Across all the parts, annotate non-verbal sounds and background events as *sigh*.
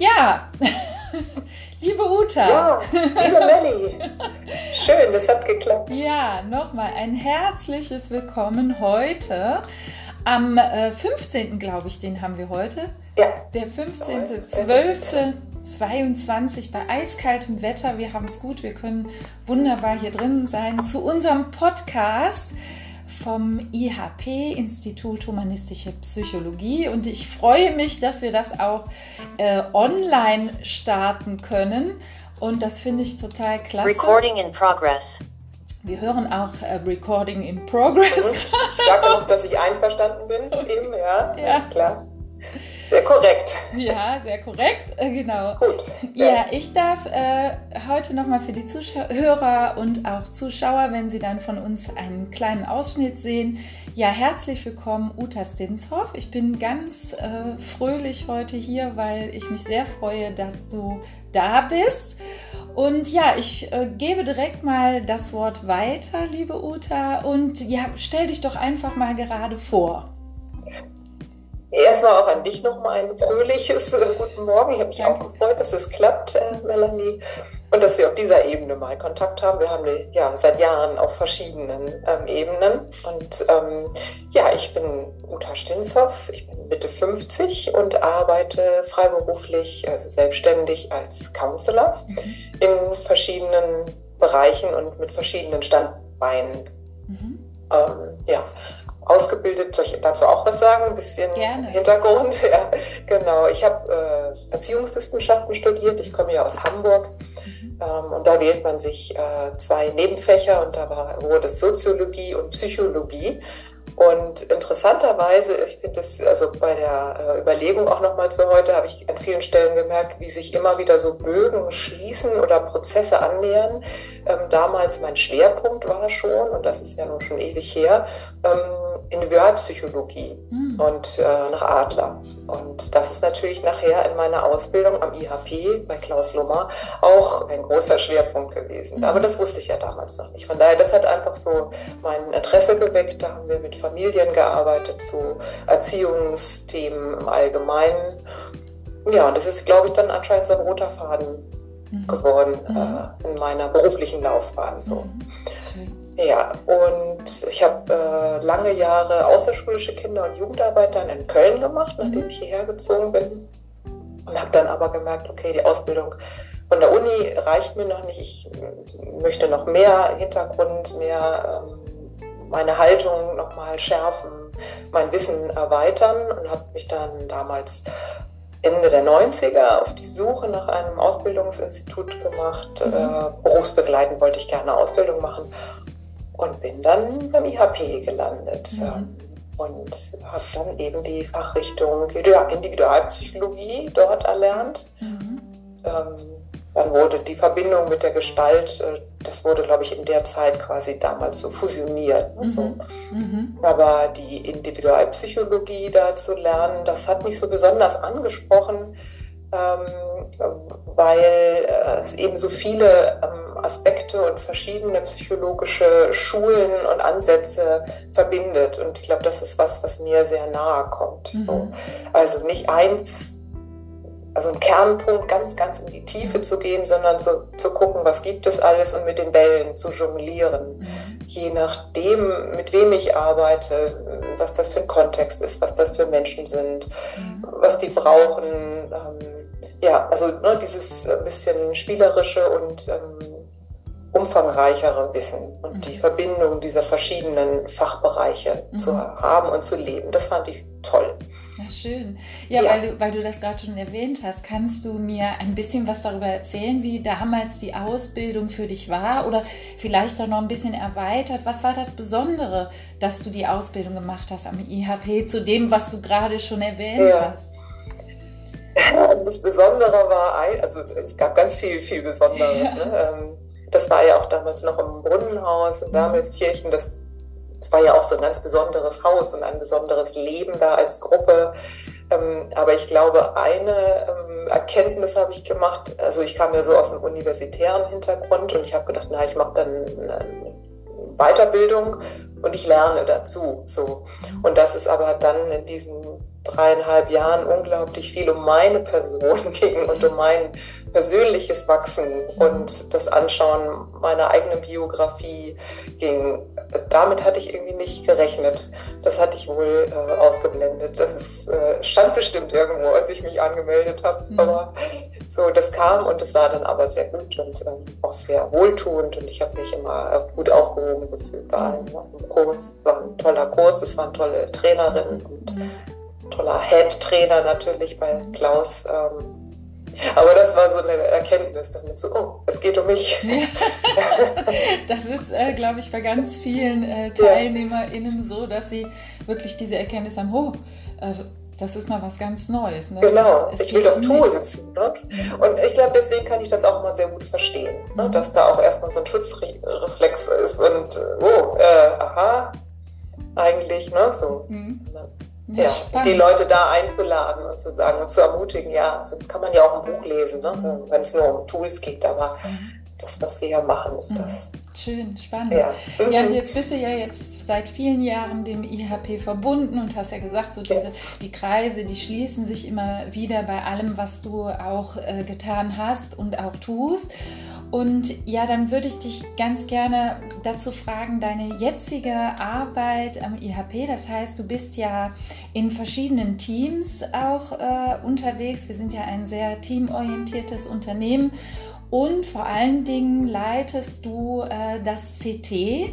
Ja, *laughs* liebe Uta. Ja, liebe Melli. Schön, das hat geklappt. Ja, nochmal ein herzliches Willkommen heute. Am äh, 15. glaube ich, den haben wir heute. Ja. Der 15.12.22 bei eiskaltem Wetter. Wir haben es gut, wir können wunderbar hier drin sein zu unserem Podcast vom IHP, Institut Humanistische Psychologie. Und ich freue mich, dass wir das auch äh, online starten können. Und das finde ich total klasse. Recording in progress. Wir hören auch äh, Recording in Progress. Ich sage noch, dass ich einverstanden bin, eben, ja, ja. ist klar. Sehr korrekt. Ja, sehr korrekt, äh, genau. Ist gut. Ja, ja ich darf äh, heute nochmal für die Zuhörer und auch Zuschauer, wenn sie dann von uns einen kleinen Ausschnitt sehen, ja, herzlich willkommen, Uta Stinshoff. Ich bin ganz äh, fröhlich heute hier, weil ich mich sehr freue, dass du da bist. Und ja, ich äh, gebe direkt mal das Wort weiter, liebe Uta. Und ja, stell dich doch einfach mal gerade vor. Erstmal auch an dich nochmal ein fröhliches äh, Guten Morgen. Ich habe mich Danke. auch gefreut, dass es klappt, äh, Melanie, und dass wir auf dieser Ebene mal Kontakt haben. Wir haben ja seit Jahren auf verschiedenen ähm, Ebenen. Und ähm, ja, ich bin Uta Stinshoff, ich bin Mitte 50 und arbeite freiberuflich, also selbstständig als Counselor mhm. in verschiedenen Bereichen und mit verschiedenen Standbeinen. Mhm. Ähm, ja, ausgebildet. Soll ich dazu auch was sagen? Ein bisschen Gerne. Hintergrund. *laughs* Ja, genau. Ich habe äh, Erziehungswissenschaften studiert. Ich komme ja aus Hamburg. Mhm. Ähm, und da wählt man sich äh, zwei Nebenfächer und da war, wurde es Soziologie und Psychologie. Und interessanterweise, ich finde das, also bei der äh, Überlegung auch nochmal zu heute, habe ich an vielen Stellen gemerkt, wie sich immer wieder so Bögen schließen oder Prozesse annähern. Ähm, damals mein Schwerpunkt war schon, und das ist ja nun schon ewig her, ähm, Individualpsychologie mhm. und äh, nach Adler. Und das ist natürlich nachher in meiner Ausbildung am IHP bei Klaus Lummer auch ein großer Schwerpunkt gewesen. Mhm. Aber das wusste ich ja damals noch nicht. Von daher, das hat einfach so mein Interesse geweckt. Da haben wir mit Familien gearbeitet, zu Erziehungsthemen im Allgemeinen. Ja, und das ist, glaube ich, dann anscheinend so ein roter Faden mhm. geworden mhm. Äh, in meiner beruflichen Laufbahn. So. Mhm. Ja, und ich habe äh, lange Jahre außerschulische Kinder- und Jugendarbeit dann in Köln gemacht, nachdem ich hierher gezogen bin. Und habe dann aber gemerkt, okay, die Ausbildung von der Uni reicht mir noch nicht. Ich möchte noch mehr Hintergrund, mehr ähm, meine Haltung nochmal schärfen, mein Wissen erweitern und habe mich dann damals Ende der 90er auf die Suche nach einem Ausbildungsinstitut gemacht. Mhm. Äh, berufsbegleitend wollte ich gerne Ausbildung machen und bin dann beim IHP gelandet. Mhm. Und habe dann eben die Fachrichtung Individualpsychologie dort erlernt. Mhm. Ähm, dann wurde die Verbindung mit der Gestalt, äh, das wurde, glaube ich, in der Zeit quasi damals so fusioniert. Ne, mhm. So. Mhm. Aber die Individualpsychologie da zu lernen, das hat mich so besonders angesprochen, ähm, weil äh, es eben so viele ähm, Aspekte und verschiedene psychologische Schulen und Ansätze verbindet. Und ich glaube, das ist was, was mir sehr nahe kommt. Mhm. So. Also nicht eins, also ein Kernpunkt ganz, ganz in die Tiefe zu gehen, sondern zu, zu gucken, was gibt es alles und mit den Bällen zu jonglieren. Mhm. Je nachdem, mit wem ich arbeite, was das für ein Kontext ist, was das für Menschen sind, mhm. was die brauchen. Ähm, ja, also ne, dieses äh, bisschen spielerische und ähm, umfangreichere Wissen und mhm. die Verbindung dieser verschiedenen Fachbereiche mhm. zu haben und zu leben. Das fand ich toll. Ja, schön. Ja, ja. Weil, du, weil du das gerade schon erwähnt hast, kannst du mir ein bisschen was darüber erzählen, wie damals die Ausbildung für dich war oder vielleicht auch noch ein bisschen erweitert? Was war das Besondere, dass du die Ausbildung gemacht hast am IHP zu dem, was du gerade schon erwähnt ja. hast? Das Besondere war, ein, also es gab ganz viel, viel Besonderes. Ne? Das war ja auch damals noch im Brunnenhaus in Damelskirchen. Das, das war ja auch so ein ganz besonderes Haus und ein besonderes Leben da als Gruppe. Ähm, aber ich glaube, eine ähm, Erkenntnis habe ich gemacht. Also ich kam ja so aus einem universitären Hintergrund und ich habe gedacht, na, ich mache dann Weiterbildung und ich lerne dazu. So. Und das ist aber dann in diesen dreieinhalb Jahren unglaublich viel um meine Person *laughs* ging und um mein persönliches Wachsen und das Anschauen meiner eigenen Biografie ging. Damit hatte ich irgendwie nicht gerechnet. Das hatte ich wohl äh, ausgeblendet. Das ist, äh, stand bestimmt irgendwo, als ich mich angemeldet habe. Mhm. Aber so, das kam und es war dann aber sehr gut und äh, auch sehr wohltuend und ich habe mich immer äh, gut aufgehoben gefühlt bei allem. Im Kurs, es war ein toller Kurs, es waren tolle Trainerinnen und mhm toller Head-Trainer natürlich bei Klaus. Ähm, aber das war so eine Erkenntnis, damit so, oh, es geht um mich. *laughs* das ist, äh, glaube ich, bei ganz vielen äh, TeilnehmerInnen so, dass sie wirklich diese Erkenntnis haben, oh, äh, das ist mal was ganz Neues. Ne? Genau, ich will doch Tools. Ne? Und ich glaube, deswegen kann ich das auch mal sehr gut verstehen, ne? Mhm. dass da auch erstmal so ein Schutzreflex ist und, oh, äh, aha, eigentlich, ne, so. Mhm. Ja, die Leute da einzuladen und zu sagen und zu ermutigen, ja, sonst kann man ja auch ein Buch lesen, ne? Mhm. wenn es nur um Tools geht, aber mhm. das, was wir ja machen, ist mhm. das. Schön, spannend. Ja. ja, und jetzt bist du ja jetzt seit vielen Jahren dem IHP verbunden und hast ja gesagt, so diese, die Kreise, die schließen sich immer wieder bei allem, was du auch äh, getan hast und auch tust. Und ja, dann würde ich dich ganz gerne dazu fragen, deine jetzige Arbeit am IHP, das heißt, du bist ja in verschiedenen Teams auch äh, unterwegs. Wir sind ja ein sehr teamorientiertes Unternehmen und vor allen Dingen leitest du äh, das CT.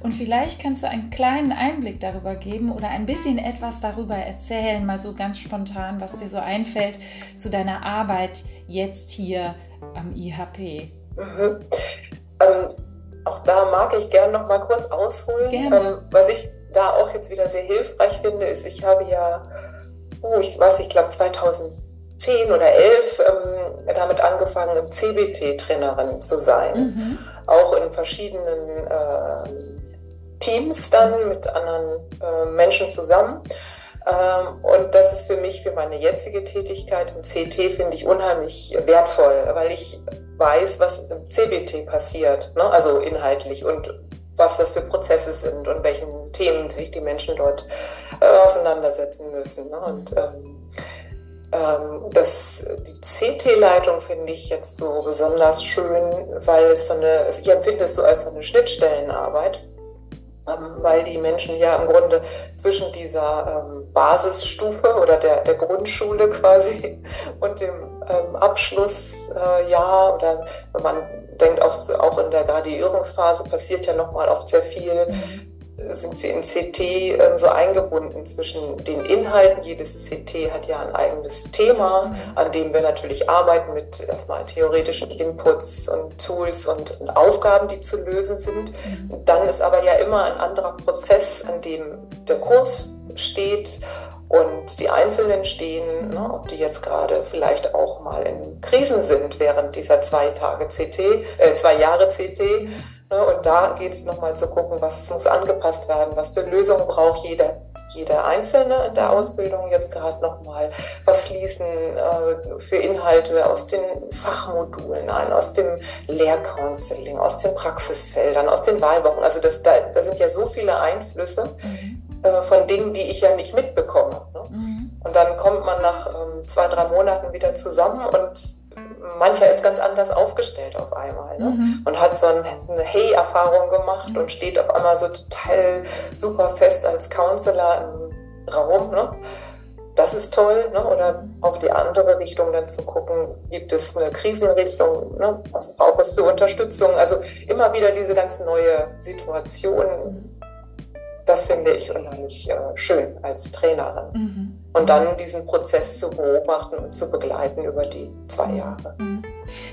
Und vielleicht kannst du einen kleinen Einblick darüber geben oder ein bisschen etwas darüber erzählen, mal so ganz spontan, was dir so einfällt zu deiner Arbeit jetzt hier am IHP. Mhm. Ähm, auch da mag ich gerne noch mal kurz ausholen. Ähm, was ich da auch jetzt wieder sehr hilfreich finde, ist, ich habe ja, oh, ich weiß, ich glaube 2010 oder 11 ähm, damit angefangen, CBT-Trainerin zu sein. Mhm. Auch in verschiedenen äh, Teams dann mit anderen äh, Menschen zusammen. Ähm, und das ist für mich, für meine jetzige Tätigkeit im CT, finde ich unheimlich wertvoll, weil ich weiß, was im CBT passiert, ne? also inhaltlich und was das für Prozesse sind und welchen Themen sich die Menschen dort äh, auseinandersetzen müssen. Ne? Und ähm, ähm, das, die CT-Leitung finde ich jetzt so besonders schön, weil es so eine, ich empfinde es so als so eine Schnittstellenarbeit weil die Menschen ja im Grunde zwischen dieser ähm, Basisstufe oder der, der Grundschule quasi *laughs* und dem ähm, Abschlussjahr äh, oder wenn man denkt auch, auch in der Graduierungsphase passiert ja nochmal oft sehr viel, mhm sind sie in CT ähm, so eingebunden zwischen den Inhalten. Jedes CT hat ja ein eigenes Thema, an dem wir natürlich arbeiten mit erstmal theoretischen Inputs und Tools und Aufgaben, die zu lösen sind. Dann ist aber ja immer ein anderer Prozess, an dem der Kurs steht und die Einzelnen stehen, ne, ob die jetzt gerade vielleicht auch mal in Krisen sind während dieser zwei Tage CT, äh, zwei Jahre CT Ne, und da geht es nochmal zu gucken, was muss angepasst werden, was für Lösungen braucht jeder, jeder Einzelne in der Ausbildung jetzt gerade nochmal, was fließen äh, für Inhalte aus den Fachmodulen ein, aus dem Lehrcounseling, aus den Praxisfeldern, aus den Wahlwochen. Also das, da, da sind ja so viele Einflüsse mhm. äh, von Dingen, die ich ja nicht mitbekomme. Ne? Mhm. Und dann kommt man nach ähm, zwei, drei Monaten wieder zusammen und mancher ist ganz anders aufgestellt auf einmal ne? mhm. und hat so ein, eine Hey-Erfahrung gemacht und steht auf einmal so total super fest als Counselor im Raum. Ne? Das ist toll. Ne? Oder auch die andere Richtung dann zu gucken, gibt es eine Krisenrichtung, ne? was braucht es für Unterstützung? Also immer wieder diese ganz neue Situation. Das finde ich unheimlich äh, schön als Trainerin. Mhm. Und dann diesen Prozess zu beobachten und zu begleiten über die zwei Jahre.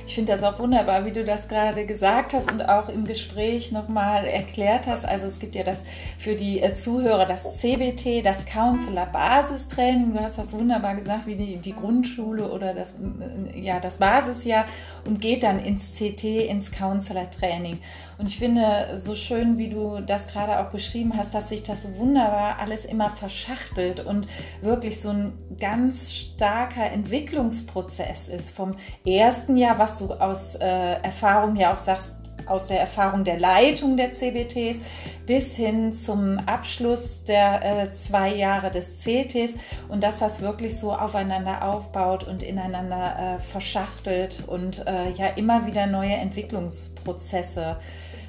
Ich finde das auch wunderbar, wie du das gerade gesagt hast und auch im Gespräch nochmal erklärt hast. Also es gibt ja das für die äh, Zuhörer das CBT, das Counselor Basistraining. Du hast das wunderbar gesagt, wie die, die Grundschule oder das, äh, ja, das Basisjahr und geht dann ins CT, ins Counselor Training. Und ich finde so schön, wie du das gerade auch beschrieben hast, dass sich das wunderbar alles immer verschachtelt und wirklich so ein ganz starker Entwicklungsprozess ist vom ersten Jahr, was du aus äh, Erfahrung ja auch sagst, aus der Erfahrung der Leitung der CBTs bis hin zum Abschluss der äh, zwei Jahre des CTs und dass das wirklich so aufeinander aufbaut und ineinander äh, verschachtelt und äh, ja immer wieder neue Entwicklungsprozesse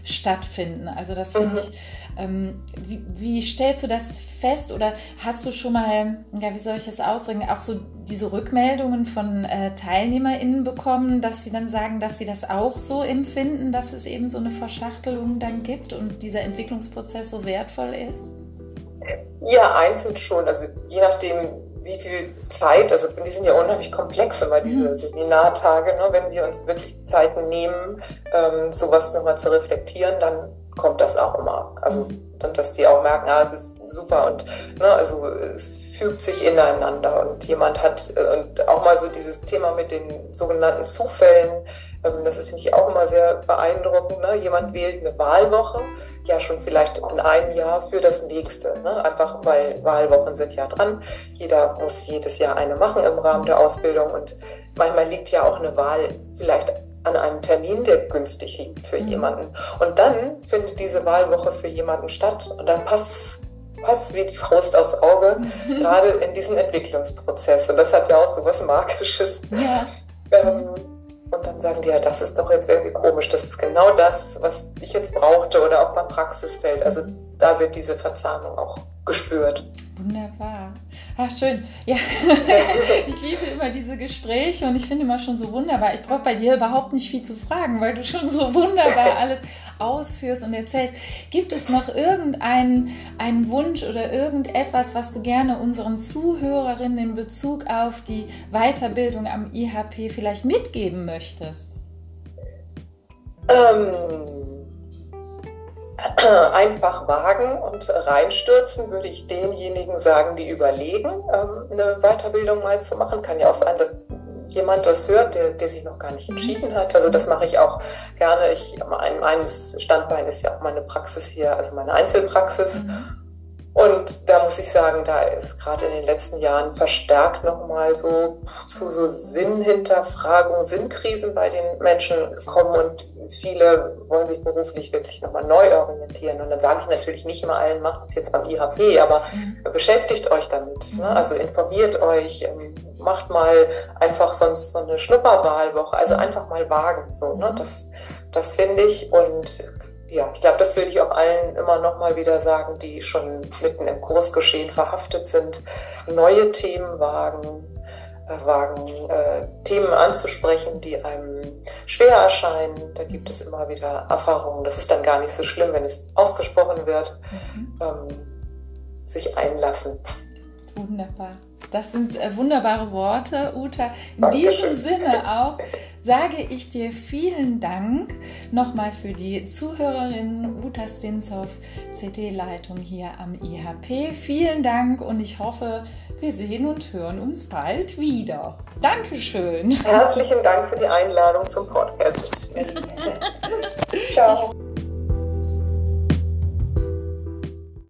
stattfinden. Also das finde mhm. ich, ähm, wie, wie, stellst du das fest oder hast du schon mal, ja, wie soll ich das ausdrücken, auch so diese Rückmeldungen von äh, TeilnehmerInnen bekommen, dass sie dann sagen, dass sie das auch so empfinden, dass es eben so eine Verschachtelung dann gibt und dieser Entwicklungsprozess so wertvoll ist? Ja, einzeln schon. Also je nachdem, wie viel Zeit, also die sind ja unheimlich komplex immer, diese mhm. Seminartage, ne? wenn wir uns wirklich Zeit nehmen, ähm, sowas nochmal zu reflektieren, dann kommt das auch immer. Also, mhm. dann, dass die auch merken, ah, es ist super und ne, also es fügt sich ineinander und jemand hat äh, und auch mal so dieses Thema mit den sogenannten Zufällen, ähm, das ist finde ich auch immer sehr beeindruckend. Ne? Jemand wählt eine Wahlwoche, ja schon vielleicht in einem Jahr für das nächste, ne? einfach weil Wahlwochen sind ja dran. Jeder muss jedes Jahr eine machen im Rahmen der Ausbildung und manchmal liegt ja auch eine Wahl vielleicht an einem Termin, der günstig liegt für mhm. jemanden. Und dann findet diese Wahlwoche für jemanden statt und dann passt passt wie die Faust aufs Auge, *laughs* gerade in diesem Entwicklungsprozess. Und das hat ja auch so was Magisches. Ja. Ähm, und dann sagen die, ja, das ist doch jetzt irgendwie komisch. Das ist genau das, was ich jetzt brauchte oder auch mein Praxisfeld. Also da wird diese Verzahnung auch gespürt. Wunderbar. Ach, schön. Ja, *laughs* ich liebe immer diese Gespräche und ich finde immer schon so wunderbar. Ich brauche bei dir überhaupt nicht viel zu fragen, weil du schon so wunderbar alles ausführst und erzählst. Gibt es noch irgendeinen einen Wunsch oder irgendetwas, was du gerne unseren Zuhörerinnen in Bezug auf die Weiterbildung am IHP vielleicht mitgeben möchtest? Ähm *clears throat* einfach wagen und reinstürzen, würde ich denjenigen sagen, die überlegen, ähm, eine Weiterbildung mal zu machen. Kann ja auch sein, dass jemand das hört, der, der sich noch gar nicht entschieden hat. Also das mache ich auch gerne. Ich, mein, meines Standbein ist ja auch meine Praxis hier, also meine Einzelpraxis. Mhm. Und da muss ich sagen, da ist gerade in den letzten Jahren verstärkt nochmal so zu so Sinnhinterfragung, Sinnkrisen bei den Menschen gekommen und viele wollen sich beruflich wirklich nochmal neu orientieren. Und dann sage ich natürlich nicht immer allen, macht es jetzt beim IHP, aber mhm. beschäftigt euch damit. Ne? Also informiert euch, ähm, macht mal einfach sonst so eine Schnupperwahlwoche, also mhm. einfach mal wagen. So, ne? Das, das finde ich. Und ja, ich glaube, das würde ich auch allen immer noch mal wieder sagen, die schon mitten im Kursgeschehen verhaftet sind. Neue Themen wagen, äh, wagen äh, Themen anzusprechen, die einem schwer erscheinen. Da gibt es immer wieder Erfahrungen. Das ist dann gar nicht so schlimm, wenn es ausgesprochen wird. Mhm. Ähm, sich einlassen. Wunderbar. Das sind äh, wunderbare Worte, Uta. In Dankeschön. diesem Sinne auch sage ich dir vielen Dank nochmal für die Zuhörerinnen Uta Stinshoff, CD-Leitung hier am IHP. Vielen Dank und ich hoffe, wir sehen und hören uns bald wieder. Dankeschön. Herzlichen Dank für die Einladung zum Podcast. *laughs* Ciao.